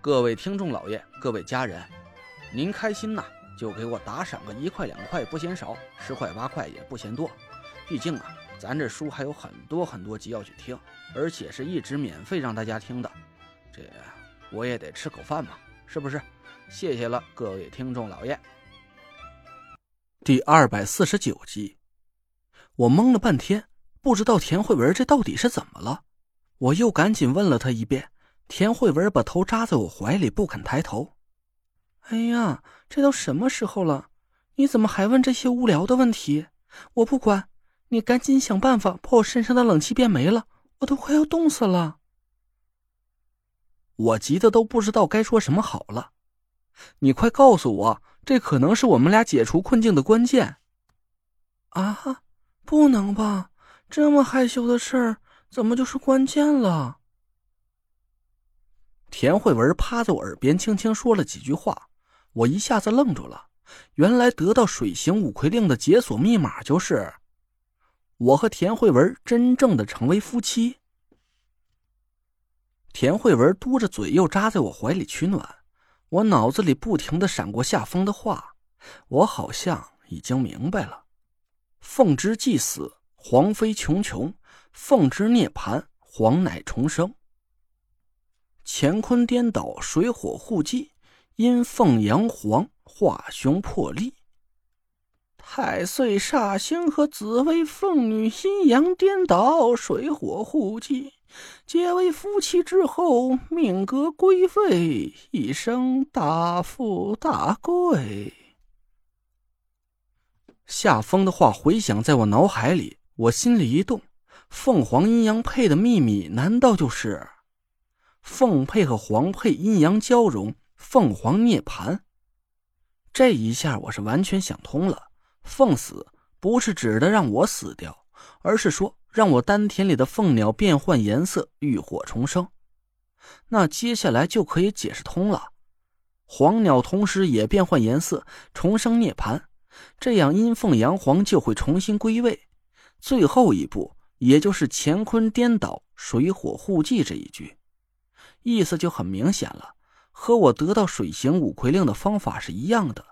各位听众老爷，各位家人，您开心呐，就给我打赏个一块两块不嫌少，十块八块也不嫌多。毕竟啊，咱这书还有很多很多集要去听，而且是一直免费让大家听的，这我也得吃口饭嘛，是不是？谢谢了，各位听众老爷。第二百四十九集，我懵了半天，不知道田慧文这到底是怎么了，我又赶紧问了他一遍。田慧文把头扎在我怀里，不肯抬头。哎呀，这都什么时候了？你怎么还问这些无聊的问题？我不管，你赶紧想办法把我身上的冷气变没了，我都快要冻死了。我急得都不知道该说什么好了。你快告诉我，这可能是我们俩解除困境的关键。啊，不能吧？这么害羞的事儿，怎么就是关键了？田慧文趴在我耳边轻轻说了几句话，我一下子愣住了。原来得到水行五魁令的解锁密码就是我和田慧文真正的成为夫妻。田慧文嘟着嘴又扎在我怀里取暖，我脑子里不停的闪过夏风的话，我好像已经明白了：凤之既死，黄飞穷穷；凤之涅槃，黄乃重生。乾坤颠倒，水火互济；阴凤阳黄，化凶破例。太岁煞星和紫薇凤女阴阳颠倒，水火互济，结为夫妻之后，命格归位，一生大富大贵。夏风的话回响在我脑海里，我心里一动：凤凰阴阳配的秘密，难道就是？凤配和凰配阴阳交融，凤凰涅槃。这一下我是完全想通了。凤死不是指的让我死掉，而是说让我丹田里的凤鸟变换颜色，浴火重生。那接下来就可以解释通了。黄鸟同时也变换颜色，重生涅槃，这样阴凤阳黄就会重新归位。最后一步，也就是乾坤颠倒，水火互济这一句。意思就很明显了，和我得到水行五魁令的方法是一样的，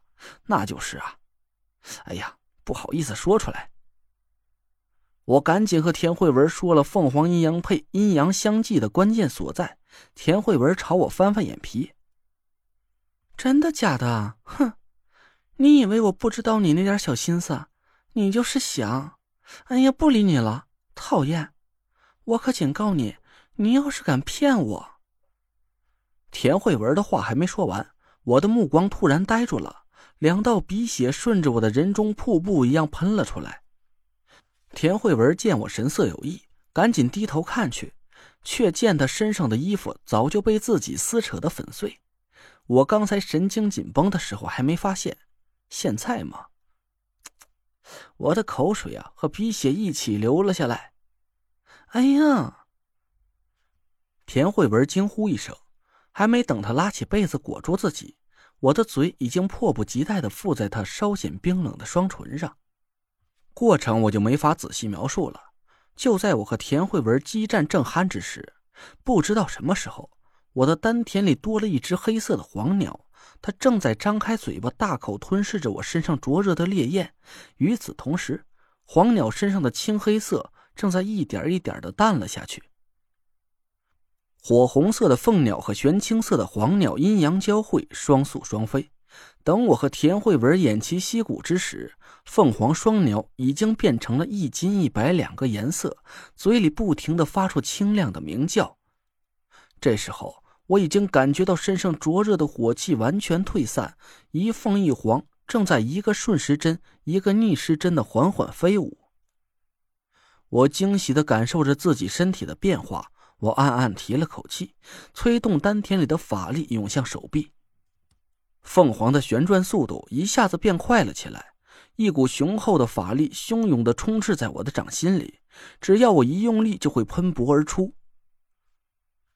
那就是啊，哎呀，不好意思说出来。我赶紧和田慧文说了凤凰阴阳配、阴阳相济的关键所在。田慧文朝我翻翻眼皮：“真的假的？哼，你以为我不知道你那点小心思？你就是想……哎呀，不理你了，讨厌！我可警告你，你要是敢骗我……”田慧文的话还没说完，我的目光突然呆住了，两道鼻血顺着我的人中瀑布一样喷了出来。田慧文见我神色有异，赶紧低头看去，却见他身上的衣服早就被自己撕扯的粉碎。我刚才神经紧绷的时候还没发现，现在嘛，我的口水啊和鼻血一起流了下来。哎呀！田慧文惊呼一声。还没等他拉起被子裹住自己，我的嘴已经迫不及待的附在他稍显冰冷的双唇上。过程我就没法仔细描述了。就在我和田慧文激战正酣之时，不知道什么时候，我的丹田里多了一只黑色的黄鸟，它正在张开嘴巴，大口吞噬着我身上灼热的烈焰。与此同时，黄鸟身上的青黑色正在一点一点的淡了下去。火红色的凤鸟和玄青色的黄鸟阴阳交汇，双宿双飞。等我和田慧文偃旗息鼓之时，凤凰双鸟已经变成了一金一白两个颜色，嘴里不停的发出清亮的鸣叫。这时候，我已经感觉到身上灼热的火气完全退散，一凤一凰正在一个顺时针，一个逆时针的缓缓飞舞。我惊喜的感受着自己身体的变化。我暗暗提了口气，催动丹田里的法力涌向手臂。凤凰的旋转速度一下子变快了起来，一股雄厚的法力汹涌的充斥在我的掌心里，只要我一用力，就会喷薄而出。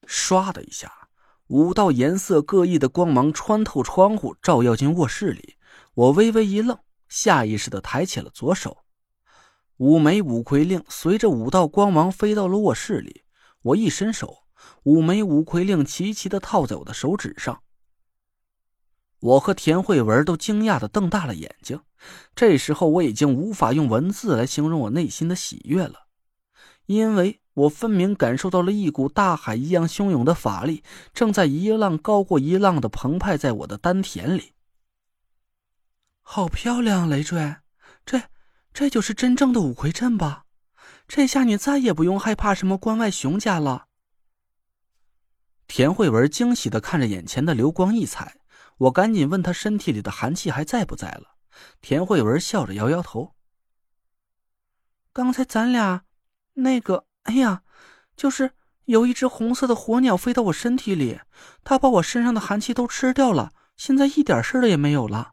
唰的一下，五道颜色各异的光芒穿透窗户，照耀进卧室里。我微微一愣，下意识的抬起了左手，五枚五魁令随着五道光芒飞到了卧室里。我一伸手，五枚五魁令齐齐的套在我的手指上。我和田慧文都惊讶的瞪大了眼睛。这时候，我已经无法用文字来形容我内心的喜悦了，因为。我分明感受到了一股大海一样汹涌的法力，正在一浪高过一浪的澎湃在我的丹田里。好漂亮，累赘！这，这就是真正的五魁阵吧？这下你再也不用害怕什么关外熊家了。田慧文惊喜的看着眼前的流光溢彩，我赶紧问他身体里的寒气还在不在了。田慧文笑着摇摇头。刚才咱俩，那个。哎呀，就是有一只红色的火鸟飞到我身体里，它把我身上的寒气都吃掉了，现在一点事儿也没有了。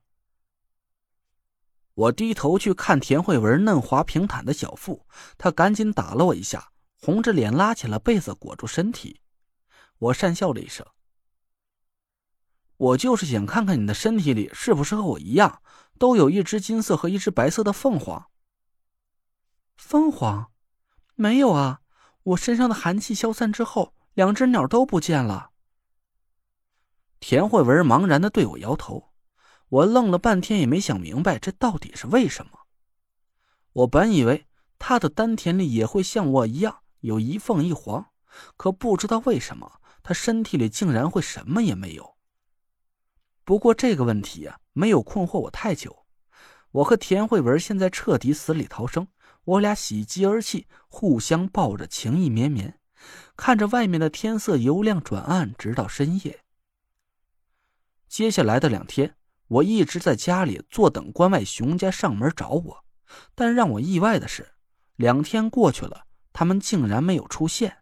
我低头去看田慧文嫩滑平坦的小腹，她赶紧打了我一下，红着脸拉起了被子裹住身体。我讪笑了一声：“我就是想看看你的身体里是不是和我一样，都有一只金色和一只白色的凤凰。”凤凰。没有啊，我身上的寒气消散之后，两只鸟都不见了。田慧文茫然的对我摇头，我愣了半天也没想明白这到底是为什么。我本以为他的丹田里也会像我一样有一凤一凰，可不知道为什么他身体里竟然会什么也没有。不过这个问题呀，没有困惑我太久。我和田慧文现在彻底死里逃生。我俩喜极而泣，互相抱着，情意绵绵，看着外面的天色由亮转暗，直到深夜。接下来的两天，我一直在家里坐等关外熊家上门找我，但让我意外的是，两天过去了，他们竟然没有出现。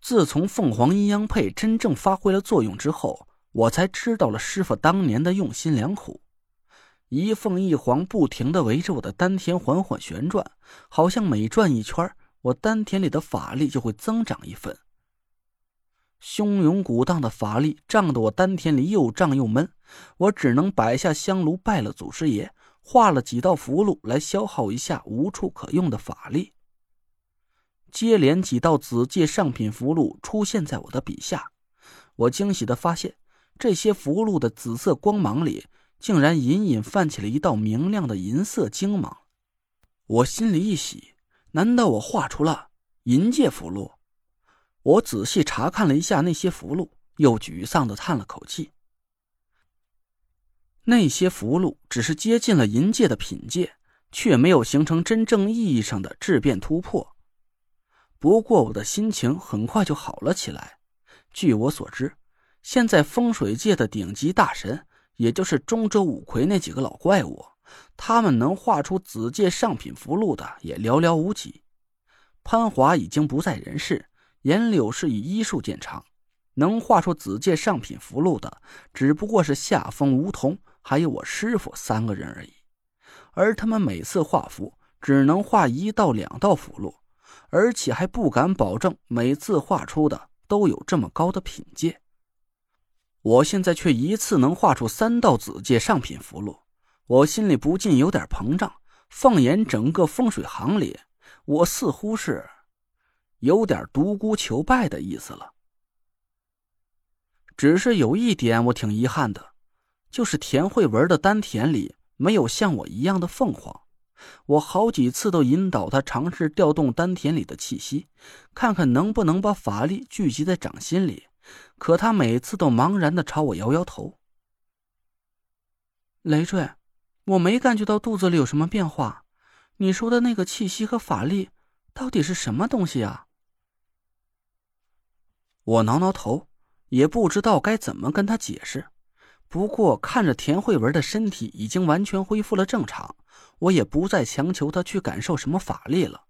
自从凤凰阴阳配真正发挥了作用之后，我才知道了师傅当年的用心良苦。一凤一凰不停的围着我的丹田缓缓旋转，好像每转一圈，我丹田里的法力就会增长一分。汹涌鼓荡的法力胀得我丹田里又胀又闷，我只能摆下香炉拜了祖师爷，画了几道符箓来消耗一下无处可用的法力。接连几道紫界上品符箓出现在我的笔下，我惊喜的发现，这些符箓的紫色光芒里。竟然隐隐泛起了一道明亮的银色晶芒，我心里一喜，难道我画出了银界符箓？我仔细查看了一下那些符箓，又沮丧的叹了口气。那些符箓只是接近了银界的品阶，却没有形成真正意义上的质变突破。不过我的心情很快就好了起来。据我所知，现在风水界的顶级大神。也就是中州五魁那几个老怪物，他们能画出紫界上品符箓的也寥寥无几。潘华已经不在人世，颜柳是以医术见长，能画出紫界上品符箓的，只不过是夏风、梧桐还有我师傅三个人而已。而他们每次画符只能画一到两道符箓，而且还不敢保证每次画出的都有这么高的品阶。我现在却一次能画出三道紫界上品符箓，我心里不禁有点膨胀。放眼整个风水行里，我似乎是有点独孤求败的意思了。只是有一点我挺遗憾的，就是田慧文的丹田里没有像我一样的凤凰。我好几次都引导他尝试调动丹田里的气息，看看能不能把法力聚集在掌心里。可他每次都茫然的朝我摇摇头。累赘，我没感觉到肚子里有什么变化。你说的那个气息和法力，到底是什么东西啊？我挠挠头，也不知道该怎么跟他解释。不过看着田慧文的身体已经完全恢复了正常，我也不再强求他去感受什么法力了。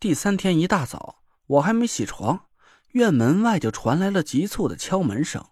第三天一大早，我还没起床。院门外就传来了急促的敲门声。